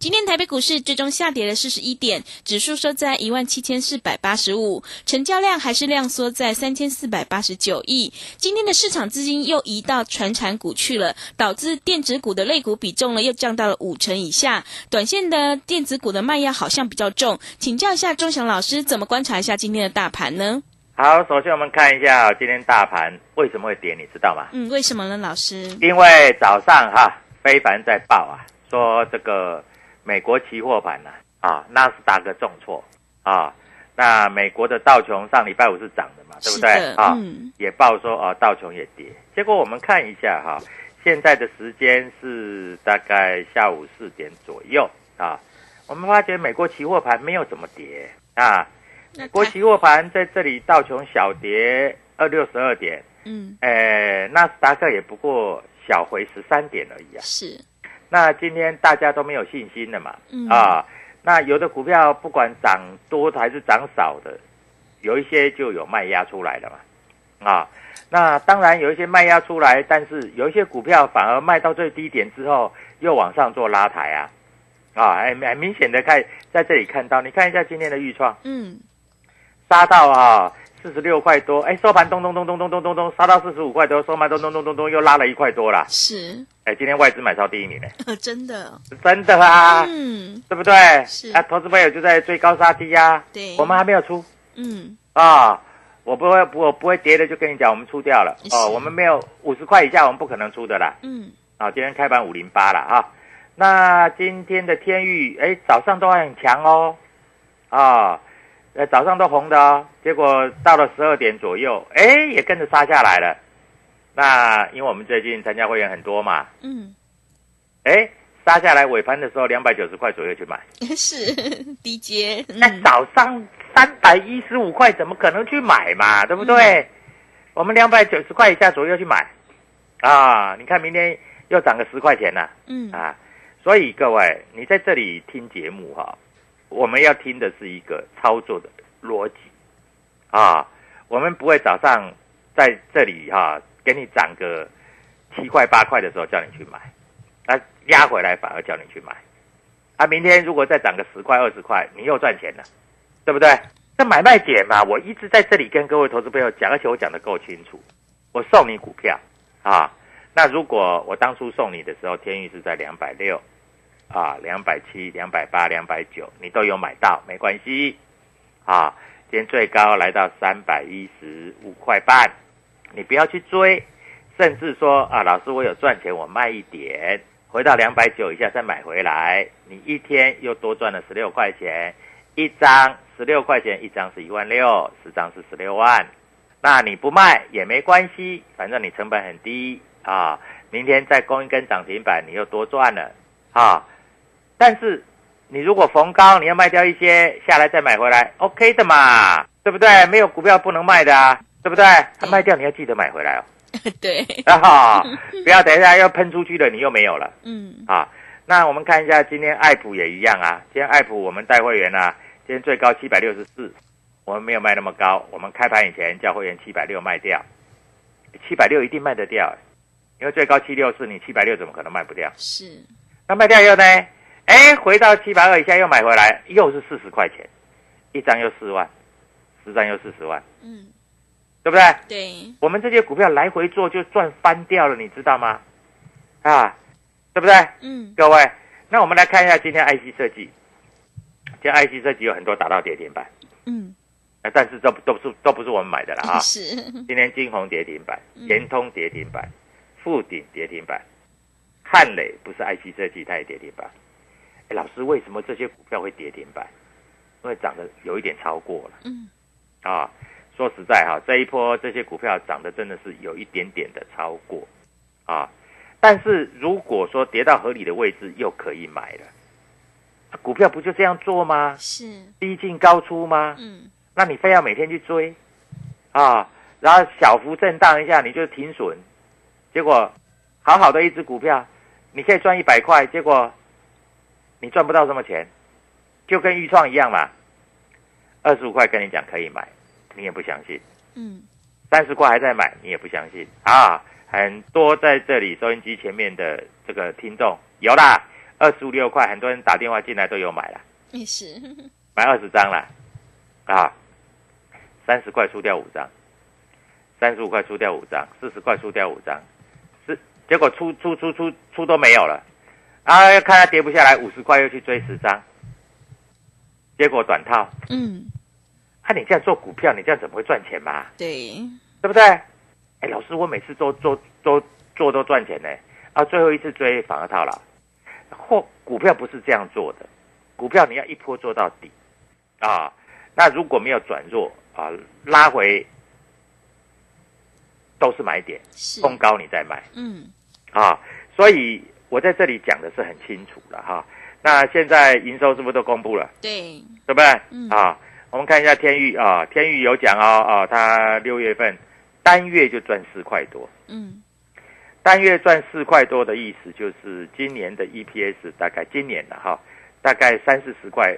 今天台北股市最终下跌了四十一点，指数收在一万七千四百八十五，成交量还是量缩在三千四百八十九亿。今天的市场资金又移到传产股去了，导致电子股的类股比重呢又降到了五成以下。短线的电子股的卖压好像比较重，请教一下钟祥老师，怎么观察一下今天的大盘呢？好，首先我们看一下今天大盘为什么会跌，你知道吗？嗯，为什么呢，老师？因为早上哈，非凡在报啊，说这个。美国期货盘呢、啊，纳斯达克重挫啊，那美国的道琼上礼拜五是涨的嘛，对不对？啊，嗯，也报说啊，道琼也跌。结果我们看一下哈，现在的时间是大概下午四点左右啊，我们发觉美国期货盘没有怎么跌啊，美国期货盘在这里道琼小跌二六十二点，嗯，呃，纳斯达克也不过小回十三点而已啊。是，那今天大家都没有信心了嘛？嗯啊，那有的股票不管涨多还是涨少的，有一些就有卖压出来了嘛。啊，那当然有一些卖压出来，但是有一些股票反而卖到最低点之后又往上做拉抬啊。啊，很很明显的看在这里看到，你看一下今天的预创嗯，杀到啊四十六块多，哎收盘咚咚咚咚咚咚咚咚杀到四十五块多，收盘咚咚咚咚咚又拉了一块多啦。是，哎，今天外资买超第一名呢，真的，真的啊。嗯，对不对？是啊，投资朋友就在追高杀低呀、对，我们还没有出嗯，啊，我不会，我不会跌的，就跟你讲，我们出掉了哦。我们没有五十块以下，我们不可能出的啦。嗯，啊，今天开盘五零八了啊。那今天的天域，哎，早上都还很强哦，啊，呃，早上都红的哦，结果到了十二点左右，哎，也跟着杀下来了。那因为我们最近参加会员很多嘛，嗯，哎，杀下来尾盘的时候两百九十块左右去买。是低阶，那嗯，早上三百一十五块，怎么可能去买嘛？对不对？我们两百九十块以下左右去买，啊，你看明天又涨个十块钱了嗯，啊！所以各位，你在这里听节目哈、我们要听的是一个操作的逻辑啊，我们不会早上在这里哈、给你涨个七块八块的时候叫你去买，啊，压回来反而叫你去买。啊，明天如果再涨个十块二十块，你又赚钱了，对不对？这买卖点嘛，我一直在这里跟各位投资朋友讲，而且我讲的够清楚。我送你股票啊，那如果我当初送你的时候，天域是在两百六啊、两百七、两百八、两百九，你都有买到，没关系啊。今天最高来到三百一十五块半，你不要去追，甚至说啊，老师我有赚钱，我卖一点，回到两百九以下再买回来，你一天又多赚了十六块钱，一张十六块钱一张是一万六，十张是十六万，那你不卖也没关系，反正你成本很低啊。明天再攻一根涨停板，你又多赚了啊。但是你如果逢高你要卖掉一些下来再买回来，OK 的嘛，对不对？没有股票不能卖的啊，对不对？他卖掉你要记得买回来哦。对，啊，不要等一下要喷出去了，你又没有了嗯，啊。那我们看一下今天爱普也一样啊，今天爱普我们带会员啊，今天最高七百六十四，我们没有卖那么高，我们开盘以前叫会员七百六卖掉，七百六一定卖得掉，因为最高七六四，你七百六怎么可能卖不掉？是，那卖掉以后呢？哎，回到七百二以下又买回来，又是四十块钱，一张又四万，十张又四十万，嗯，对不对？对，我们这些股票来回做就赚翻掉了，你知道吗？啊，对不对？嗯，各位，那我们来看一下今天 IC 设计，今天 IC 设计有很多打到跌停板，嗯，啊但是这都不是都不是我们买的了啊。是，今天金红跌停板，嗯联通跌停板，富鼎跌停板，汉磊不是 IC 设计，它也跌停板。哎，老师，为什么这些股票会跌停板？因为涨得有一点超过了嗯，啊。说实在哈，这一波这些股票涨得真的是有一点点的超过啊。但是如果说跌到合理的位置，又可以买了。啊股票不就这样做吗？是，低进高出吗？嗯，那你非要每天去追啊，然后小幅震荡一下你就停损，结果好好的一只股票，你可以赚一百块，结果你赚不到什么钱，就跟预创一样嘛，二十五块跟你讲可以买，你也不相信，嗯，三十块还在买，你也不相信啊。很多在这里收音机前面的这个听众有啦，二十五六块，很多人打电话进来都有买了。也是，买二十张了，啊，三十块出掉五张，三十五块出掉五张，四十块出掉五张，是结果出出出出出都没有了，啊，看它跌不下来，五十块又去追十张，结果短套，嗯，啊，你这样做股票，你这样怎么会赚钱嘛？对，对不对？哎，老师，我每次都做做做都赚钱呢，啊，最后一次追反而套牢。或股票不是这样做的，股票你要一波做到底啊。那如果没有转弱啊，拉回都是买点，是，攻高你再买嗯，啊。所以我在这里讲的是很清楚了哈。那现在营收是不是都公布了？对，对不对？嗯啊，我们看一下天域啊，天域有讲哦，啊，它六月份单月就赚四块多，嗯，单月赚四块多的意思就是今年的 EPS 大概今年的哈，大概三四十块、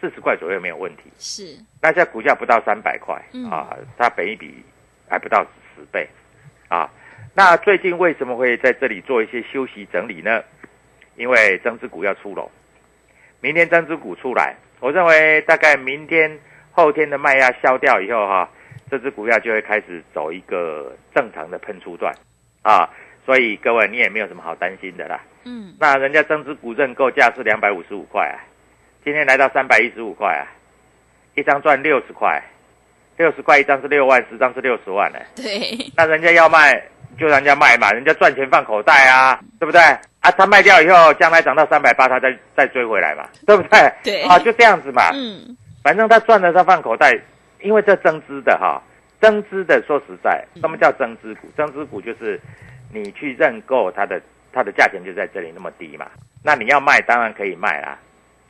四十块左右没有问题。是，那现在股价不到三百块嗯啊，它本一比还不到十倍啊。那最近为什么会在这里做一些休息整理呢？因为增资股要出笼，明天增资股出来，我认为大概明天后天的卖压消掉以后哈、这只股票就会开始走一个正常的喷出段啊。所以各位你也没有什么好担心的啦。嗯，那人家增资股认购价是两百五十五块啊，今天来到三百一十五块啊，一张赚六十块，六十块一张是六万，十张是六十万呢、对，那人家要卖就让人家卖嘛，人家赚钱放口袋啊，对不对？啊，他卖掉以后，将来涨到三百八，他再再追回来嘛，对不对？对啊，就这样子嘛。嗯，反正他赚了，他放口袋，因为这增资的哈，增资的说实在，什么叫增资股？增资股就是你去认购它的，它的价钱就在这里那么低嘛，那你要卖当然可以卖啦，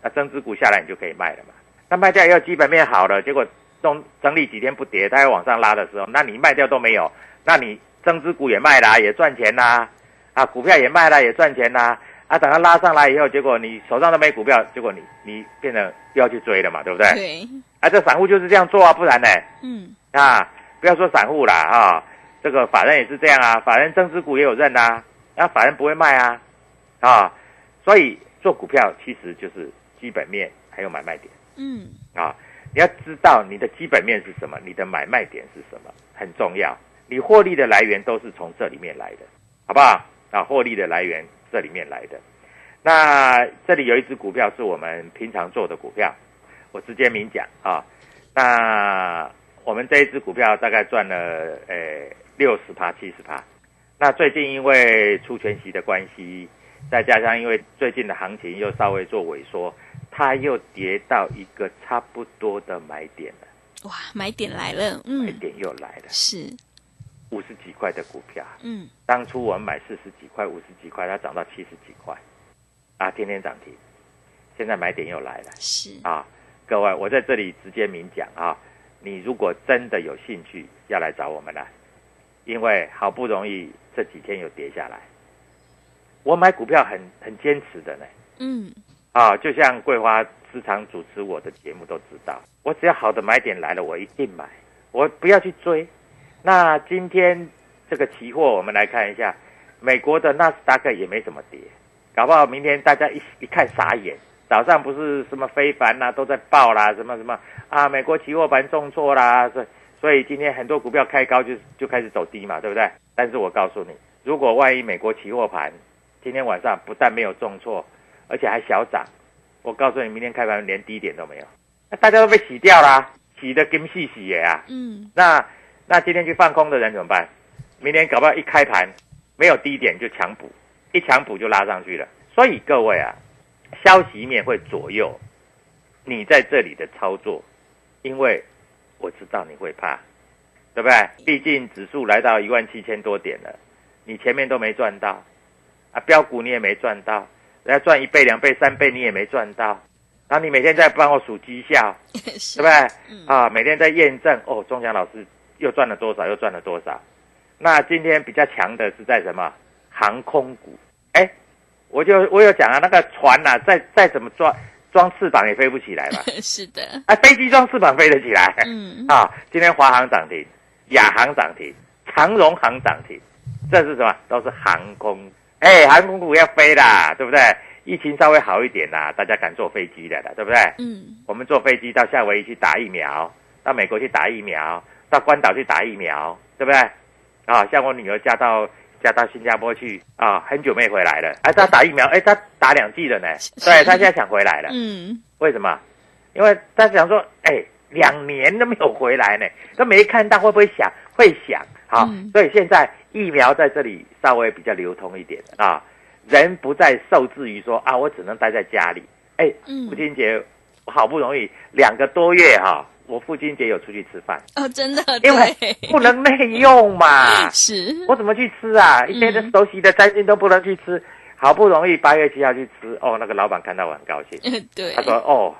那增资股下来你就可以卖了嘛。那卖掉以后基本面好了，结果整整理几天不跌，它要往上拉的时候，那你卖掉都没有，那你增资股也卖啦，也赚钱啦，啊，股票也卖了，也赚钱啦。啊，等它拉上来以后，结果你手上都没股票，结果你你变成又要去追了嘛，对不对？对，啊，这散户就是这样做啊，不然呢？嗯，啊，不要说散户啦啊，这个法人也是这样啊，法人增资股也有认啊，那、法人不会卖啊，啊，所以做股票其实就是基本面还有买卖点嗯，啊，你要知道你的基本面是什么，你的买卖点是什么，很重要。你获利的来源都是从这里面来的，好不好？啊，获利的来源这里面来的。那这里有一只股票是我们平常做的股票，我直接明讲啊。那我们这一只股票大概赚了呃六十趴七十趴。那最近因为出全息的关系，再加上因为最近的行情又稍微做萎缩，它又跌到一个差不多的买点了。哇，买点来了，买嗯，点又来了，是，五十几块的股票，嗯，当初我们买四十几块、五十几块，它涨到七十几块，啊，天天涨停，现在买点又来了。是，啊！各位，我在这里直接明讲啊，你如果真的有兴趣，要来找我们了，因为好不容易这几天又跌下来，我买股票很很坚持的呢。嗯，啊，就像桂花时常主持我的节目都知道，我只要好的买点来了，我一定买，我不要去追。那今天这个期货，我们来看一下，美国的纳斯达克也没怎么跌，搞不好明天大家一一看傻眼，早上不是什么非凡呐、都在报啦，什么什么啊，美国期货盘重挫啦，所以所以今天很多股票开高就就开始走低嘛，对不对？但是我告诉你，如果万一美国期货盘今天晚上不但没有重挫，而且还小涨，我告诉你，明天开盘连低点都没有，那大家都被洗掉啦，洗的跟细洗耶啊！嗯，那那今天去放空的人怎么办？明天搞不好一开盘没有低点就强补，一强补就拉上去了。所以各位啊，消息面会左右你在这里的操作，因为我知道你会怕，对不对？毕竟指数来到一万七千多点了，你前面都没赚到啊，标股你也没赚到，人家赚一倍、两倍、三倍你也没赚到，然后你每天在帮我数绩效，对不，对？嗯啊，每天在验证哦，钟祥老师又赚了多少，又赚了多少。那今天比较强的是在什么？航空股。哎，我就我有讲啊，那个船呐、再再怎么装装翅膀也飞不起来嘛。是的，啊，飞机装翅膀飞得起来。嗯，啊，今天华航涨停，亚航涨停，长荣航涨停，这是什么？都是航空。哎，航空股要飞啦，对不对？疫情稍微好一点啦，大家敢坐飞机的了，对不对？嗯，我们坐飞机到夏威夷去打疫苗，到美国去打疫苗，到关岛去打疫苗，对不对？啊，像我女儿嫁到嫁到新加坡去啊，很久没回来了。哎，她打疫苗，哎，她打两剂了呢。对，她现在想回来了。嗯，为什么？因为她想说，哎，两年都没有回来呢，都没看到，会不会想？会想。好，嗯所以现在疫苗在这里稍微比较流通一点啊，人不再受制于说啊，我只能待在家里。哎，嗯父亲节好不容易两个多月哈、我父亲节有出去吃饭，哦，真的，因为，不能内用嘛，是，我怎么去吃啊？一天的熟悉的餐厅都不能去吃，好不容易八月七号去吃，哦，那个老板看到我很高兴，对。他，说哦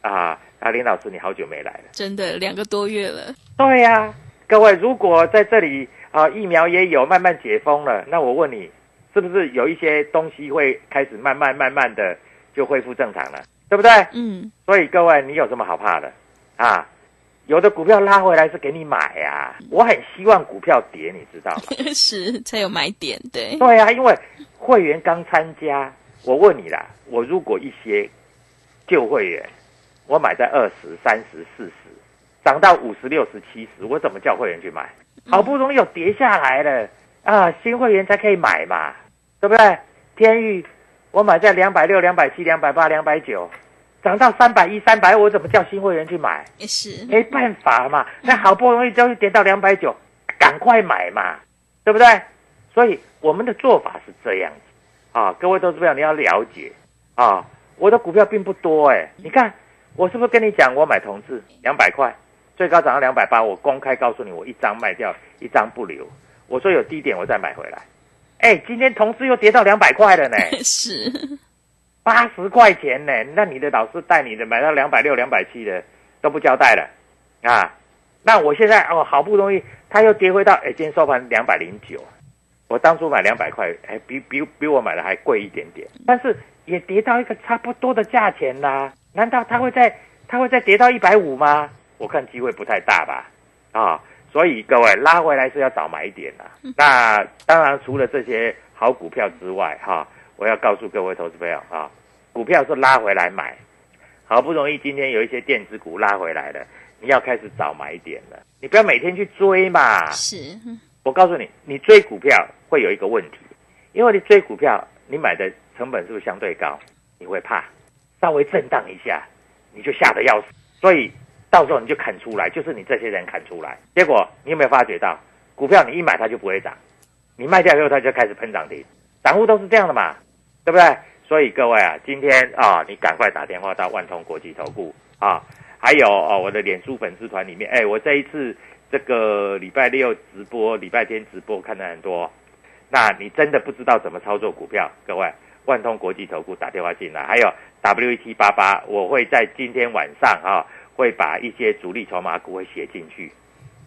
啊，啊林老师你好久没来了。真的两个多月了，对呀、各位，如果在这里啊疫苗也有慢慢解封了，那我问你，是不是有一些东西会开始慢慢慢慢的就恢复正常了，对不对？嗯，所以各位，你有什么好怕的啊？有的股票拉回来是给你买呀、我很希望股票跌，你知道吗？是才有买点，对，对啊、因为会员刚参加，我问你啦，我如果一些旧会员，我买在二十三十、四十，涨到五十六十、七十，我怎么叫会员去买？好不容易有跌下来了啊，新会员才可以买嘛，对不对？天域我买在两百六、两百七、两百八、两百九，涨到三百一、三百，我怎么叫新会员去买？也是，没办法嘛，那好不容易终于跌到两百九，赶快买嘛，对不对？所以我们的做法是这样子。啊，各位投资朋友你要了解。啊，我的股票并不多哎，你看我是不是跟你讲，我买同志两百块，最高涨到两百八，我公开告诉你，我一张卖掉，一张不留，我说有低点我再买回来。哎，今天同志又跌到两百块了呢，是，八十块钱呢，那你的老师带你的买到两百六、两百七的都不交代了啊？那我现在哦，好不容易它又跌回到，哎，今天收盘两百零九，我当初买两百块，哎，比比比我买的还贵一点点，但是也跌到一个差不多的价钱啦。难道它会再它会再跌到一百五吗？我看机会不太大吧，啊，所以各位拉回来是要找买点啦。那当然除了这些好股票之外，哈、我要告诉各位投资朋友啊，股票是拉回来买，好不容易今天有一些电子股拉回来了，你要开始找买点了，你不要每天去追嘛。是，我告诉你，你追股票会有一个问题，因为你追股票，你买的成本是不是相对高？你会怕，稍微震荡一下，你就吓得要死，所以到时候你就砍出来，就是你这些人砍出来。结果你有没有发觉到，股票你一买它就不会涨，你卖掉以后它就开始喷涨停，散户都是这样的嘛，对不对？所以各位啊，今天啊，你赶快打电话到万通国际投顾啊还有哦，我的脸书粉丝团里面，哎，我这一次这个礼拜六直播，礼拜天直播看的很多。那你真的不知道怎么操作股票？各位，万通国际投顾打电话进来，还有 W 七八八，我会在今天晚上啊，会把一些主力筹码股会写进去，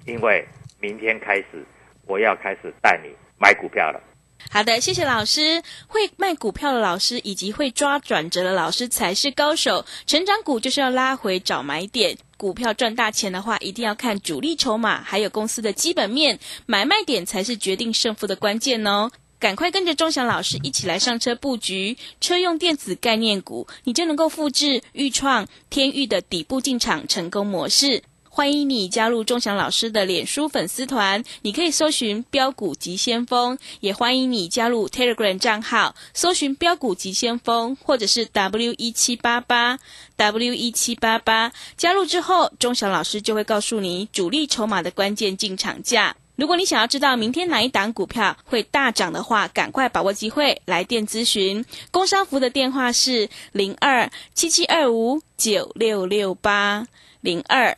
因为明天开始我要开始带你买股票了。好的，谢谢老师。会卖股票的老师以及会抓转折的老师才是高手。成长股就是要拉回找买点，股票赚大钱的话，一定要看主力筹码，还有公司的基本面，买卖点才是决定胜负的关键哦。赶快跟着钟祥老师一起来上车布局车用电子概念股，你就能够复制豫创、天域的底部进场成功模式。欢迎你加入钟祥老师的脸书粉丝团，你可以搜寻“标股急先锋”，也欢迎你加入 Telegram 账号，搜寻“标股急先锋”或者是 W 一七八八 W 一七八八。加入之后，钟祥老师就会告诉你主力筹码的关键进场价。如果你想要知道明天哪一档股票会大涨的话，赶快把握机会来电咨询。工商服的电话是零二七七二五九六六八零二。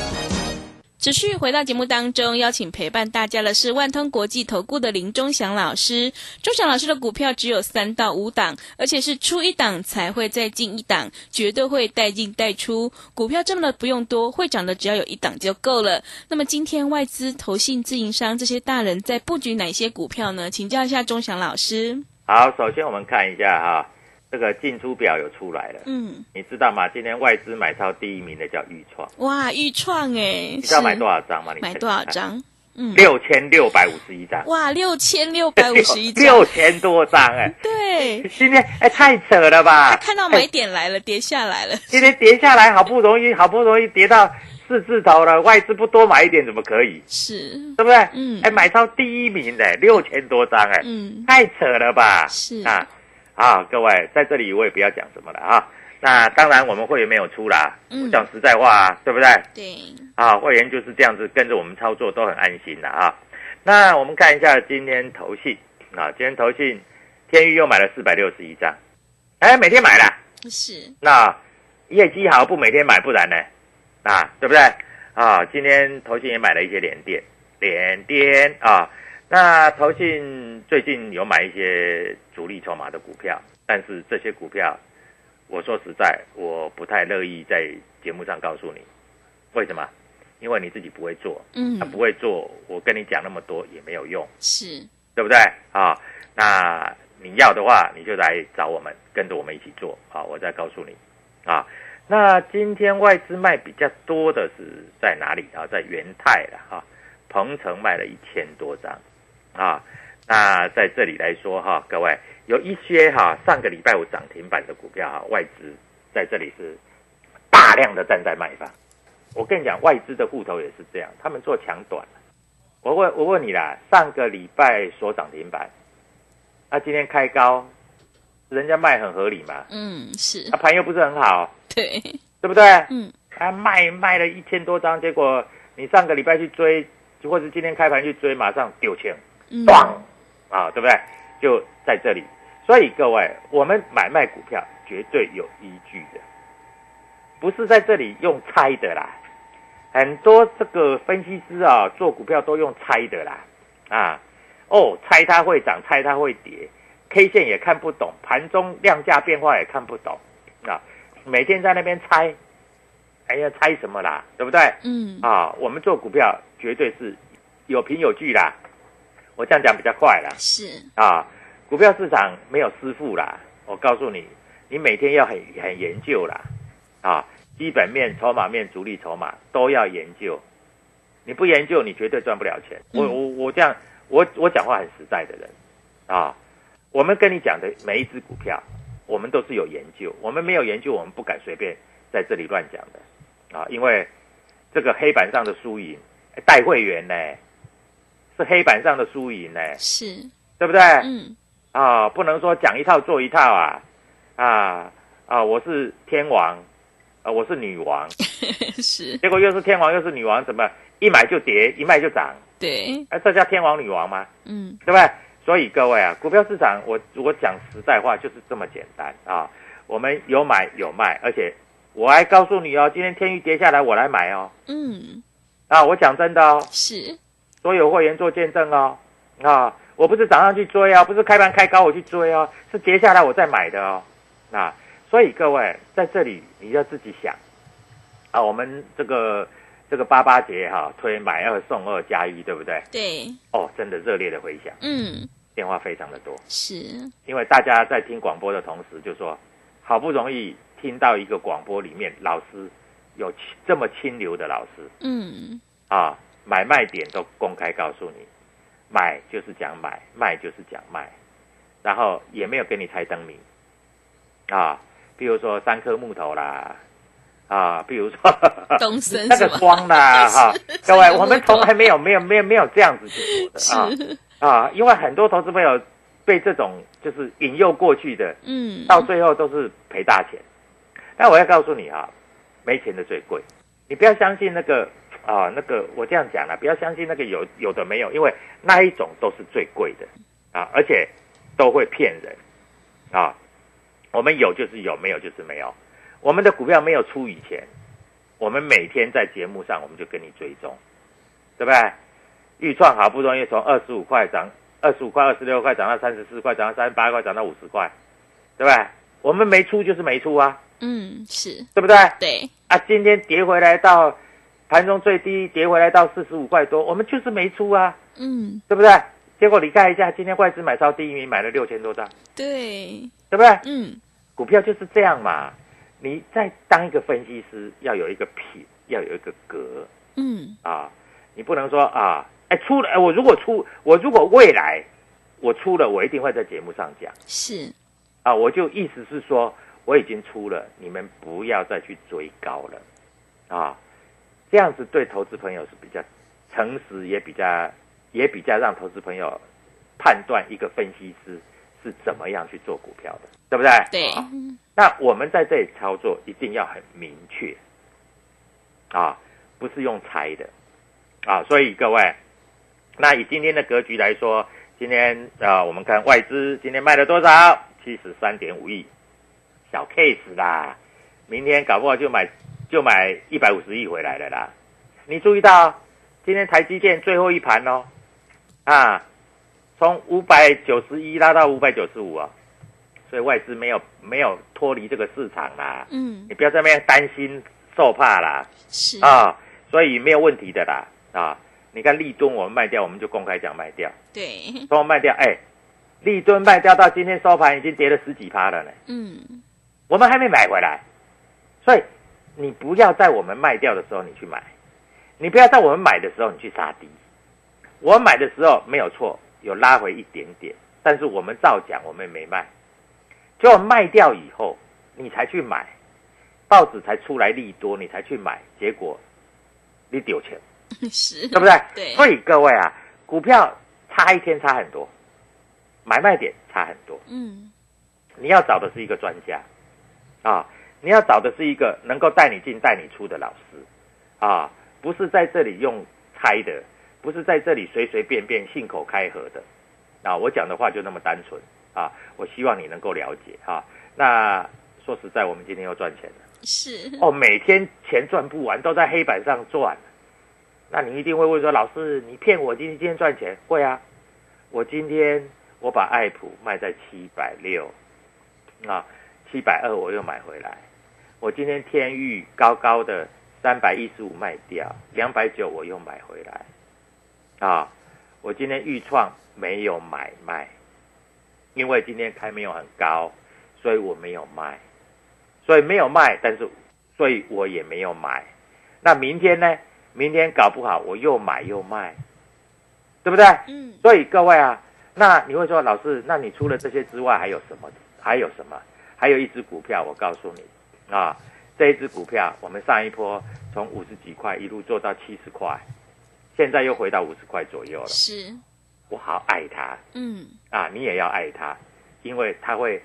持续回到节目当中，邀请陪伴大家的是万通国际投顾的林忠祥老师。忠祥老师的股票只有三到五档，而且是出一档才会再进一档，绝对会带进带出。股票这么的不用多，会涨的只要有一档就够了。那么今天外资、投信、自营商这些大人在布局哪些股票呢？请教一下忠祥老师。好，首先我们看一下哈。这个进出表有出来了，嗯，你知道吗？今天外资买超第一名的叫豫创，哇，豫创哎，你知道买多少张吗？你买多少张？嗯，六千六百五十一张，哇，六千六百五十一张，六千多张哎，对，今天哎太扯了吧？看到买点来了，跌下来了，今天跌下来，好不容易，好不容易跌到四字头了，外资不多买一点怎么可以？是，对不对？嗯，哎，买超第一名的六千多张哎，嗯，太扯了吧？是啊。啊，各位在这里我也不要讲什么了啊。那当然我们会员没有出啦，讲实在话，啊对不对？对。啊，会员就是这样子跟着我们操作都很安心的啊。那我们看一下今天投信啊，今天投信天域又买了四百六十一张，哎，每天买了。是。那业绩好不每天买，不然呢？啊，对不对？啊，今天投信也买了一些连电，连电啊。那投信最近有买一些主力筹码的股票，但是这些股票，我说实在，我不太乐意在节目上告诉你，为什么？因为你自己不会做，嗯，他不会做，我跟你讲那么多也没有用，是，对不对？啊，那你要的话，你就来找我们，跟着我们一起做，啊，我再告诉你，啊，那今天外资卖比较多的是在哪里啊？在元泰了，哈，鹏程卖了一千多张。啊，那在这里来说哈，各位有一些哈，上个礼拜五涨停板的股票哈，外资在这里是大量的站在卖方。我跟你讲，外资的户头也是这样，他们做强短。我问，我问你啦，上个礼拜所涨停板，那今天开高，人家卖很合理嘛？嗯，是。那盘又不是很好，对，对不对？嗯。他卖卖了一千多张，结果你上个礼拜去追，或者今天开盘去追，马上丢钱。咣，啊，对不对？就在这里，所以各位，我们买卖股票绝对有依据的，不是在这里用猜的啦。很多这个分析师啊，做股票都用猜的啦，啊，哦，猜它会涨，猜它会跌，K 线也看不懂，盘中量价变化也看不懂，啊，每天在那边猜，哎呀，猜什么啦？对不对？嗯，啊，我们做股票绝对是有凭有据啦。我这样讲比较快啦，是啊，股票市场没有师傅啦。我告诉你，你每天要很很研究啦，啊，基本面、筹码面、主力筹码都要研究。你不研究，你绝对赚不了钱。我我我这样，我我讲话很实在的人啊。我们跟你讲的每一只股票，我们都是有研究。我们没有研究，我们不敢随便在这里乱讲的啊。因为这个黑板上的输赢，带会员呢，是黑板上的输赢呢，是对不对？嗯，啊，不能说讲一套做一套啊啊啊！我是天王，啊，我是女王，是，结果又是天王又是女王，怎么一买就跌，一卖就涨？对，哎、这叫天王女王吗？嗯，对不对？所以各位啊，股票市场，我我讲实在话，就是这么简单啊。我们有买有卖，而且我还告诉你哦，今天天域跌下来，我来买哦。嗯，啊，我讲真的哦，是，所有会员做见证哦。啊，我不是早上去追啊，不是开盘开高我去追哦，是接下来我再买的哦。啊，所以各位在这里你要自己想啊，我们这个这个八八节哈、推买二送二加一，对不对？对，哦，真的热烈的回响，嗯，电话非常的多。是，因为大家在听广播的同时，就说好不容易听到一个广播里面老师有这么清流的老师嗯，啊，买卖点都公开告诉你，买就是讲买，卖就是讲卖，然后也没有给你猜灯谜。啊，比如说三颗木头啦。啊，比如说 那个光啦，哈，各位，我们从来没有没有没有没有这样子去做的啊啊，因为很多投资朋友被这种就是引诱过去的，嗯，到最后都是赔大钱。但我要告诉你啊，没钱的最贵，你不要相信那个啊，那个我这样讲了，不要相信那个有有的没有，因为那一种都是最贵的啊，而且都会骗人啊。我们有就是有，没有就是没有。我们的股票没有出以前，我们每天在节目上我们就跟你追踪，对不对？预创好不容易从二十五块涨，二十五块、二十六块涨到三十四块，涨到三十八块，涨到五十块，对不对？我们没出就是没出啊，嗯，是，对不对？对，啊，今天跌回来到盘中最低，跌回来到四十五块多，我们就是没出啊，嗯，对不对？结果你看一下，今天外资买超第一名，买了六千多张，对，对不对？嗯，股票就是这样嘛。你在当一个分析师，要有一个品，要有一个格。嗯，啊，你不能说啊，哎出了，哎我如果出，我如果未来我出了，我一定会在节目上讲。是，啊，我就意思是说我已经出了，你们不要再去追高了。啊，这样子对投资朋友是比较诚实，也比较也比较让投资朋友判断一个分析师是怎么样去做股票的，对不对？对，啊那我们在这里操作一定要很明确啊，不是用猜的啊。所以各位，那以今天的格局来说，今天啊，我们看外资今天卖了多少？七十三点五亿，小 case 啦。明天搞不好就买就买一百五十亿回来了啦。你注意到今天台积电最后一盘哦，啊，从五百九十一拉到五百九十五啊。所以外资没有没有脱离这个市场啦，嗯，你不要在那边担心受怕啦是，啊，所以没有问题的啦啊。你看立敦我们卖掉，我们就公开讲卖掉，对，说我卖掉，哎，立敦卖掉到今天收盘已经跌了十几趴了呢，嗯，我们还没买回来，所以你不要在我们卖掉的时候你去买，你不要在我们买的时候你去杀低。我买的时候没有错，有拉回一点点，但是我们照讲我们没卖。结果卖掉以后，你才去买，报纸才出来利多，你才去买，结果你丢钱，是，对不对？对所以各位啊，股票差一天差很多，买卖点差很多。嗯，你要找的是一个专家啊，你要找的是一个能够带你进带你出的老师啊，不是在这里用猜的，不是在这里随随便便信口开河的啊。我讲的话就那么单纯啊，我希望你能够了解啊。那说实在，我们今天又赚钱了是，哦，每天钱赚不完，都在黑板上赚。那你一定会问说，老师，你骗我今天今天赚钱？会啊，我今天我把爱普卖在七百六，啊，七百二我又买回来。我今天天域高高的三百一十五卖掉，两百九我又买回来。啊，我今天预创没有买卖，因为今天开没有很高，所以我没有卖，所以没有卖，但是所以我也没有买。那明天呢？明天搞不好我又买又卖，对不对？嗯，所以各位啊，那你会说老师，那你除了这些之外还有什么？还有什么？还有一只股票，我告诉你啊，这一只股票我们上一波从五十几块一路做到七十块，现在又回到五十块左右了。是，我好爱它。嗯，啊，你也要爱它，因为它会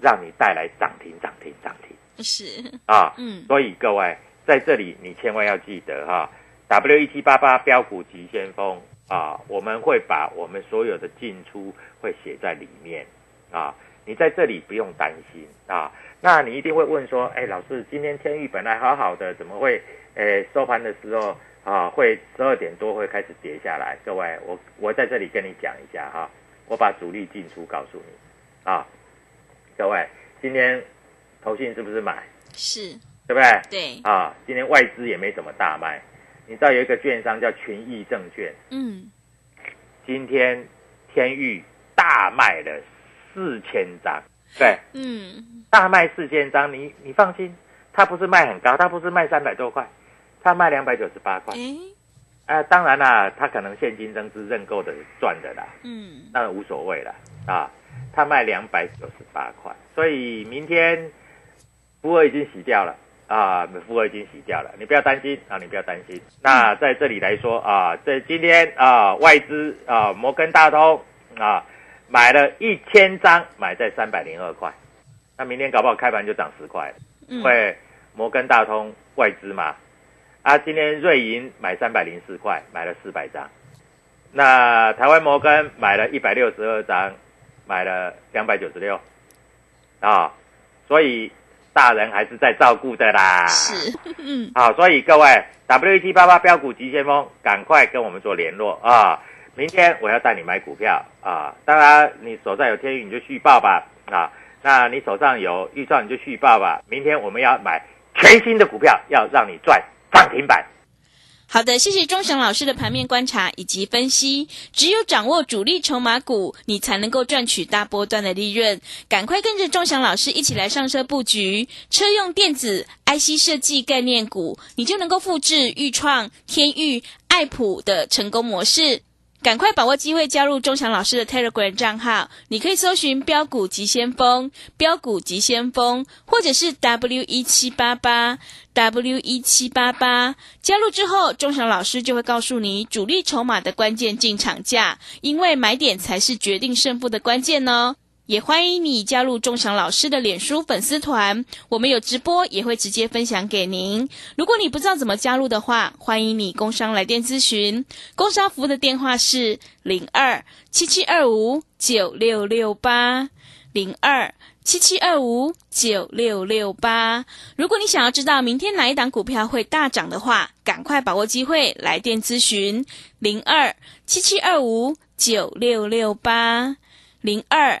让你带来涨停、涨停、涨停。是，啊。嗯，所以各位在这里，你千万要记得哈，W 一七八八标股急先锋啊，我们会把我们所有的进出会写在里面啊，你在这里不用担心啊。那你一定会问说，哎，老师，今天天域本来好好的，怎么会，诶收盘的时候啊，会十二点多会开始跌下来？各位，我我在这里跟你讲一下哈，我把主力进出告诉你啊，各位，今天投信是不是买？是，对不对？对，啊，今天外资也没怎么大卖。你知道有一个券商叫群益证券，嗯，今天天域大卖了四千张，对，嗯，大卖四千张，你你放心，它不是卖很高，它不是卖三百多块，它卖两百九十八块。哎，啊，当然啦，他可能现金增资认购的赚的啦，嗯，那无所谓了啊。他卖两百九十八块，所以明天福额已经洗掉了啊，福额已经洗掉了，你不要担心啊，你不要担心。那在这里来说啊，在今天啊，外资啊，摩根大通啊，买了一千张，买在三百零二块，那明天搞不好开盘就涨十块。了。嗯，会摩根大通外资嘛，啊，今天瑞银买三百零四块，买了四百张，那台湾摩根买了一百六十二张，买了两百九十六，啊，所以大人还是在照顾的啦。是，嗯，好，所以各位 W 一七八八标股急先锋，赶快跟我们做联络。啊！明天我要带你买股票啊！当然，你手上有天宇你就续报吧啊！那你手上有预算你就续报吧。明天我们要买全新的股票，要让你赚涨停板。好的，谢谢钟祥老师的盘面观察以及分析。只有掌握主力筹码股，你才能够赚取大波段的利润。赶快跟着钟祥老师一起来上车布局车用电子 IC 设计概念股，你就能够复制豫创、天域、爱普的成功模式。赶快把握机会加入钟祥老师的 Telegram 账号，你可以搜寻“标股急先锋”、“标股急先锋”，或者是 W 一七八八 W 一七八八。加入之后，钟祥老师就会告诉你主力筹码的关键进场价，因为买点才是决定胜负的关键哦。也欢迎你加入钟祥老师的脸书粉丝团，我们有直播，也会直接分享给您。如果你不知道怎么加入的话，欢迎你工商来电咨询，工商服务的电话是零二七七二五九六六八零二七七二五九六六八。如果你想要知道明天哪一档股票会大涨的话，赶快把握机会来电咨询零二七七二五九六六八零二。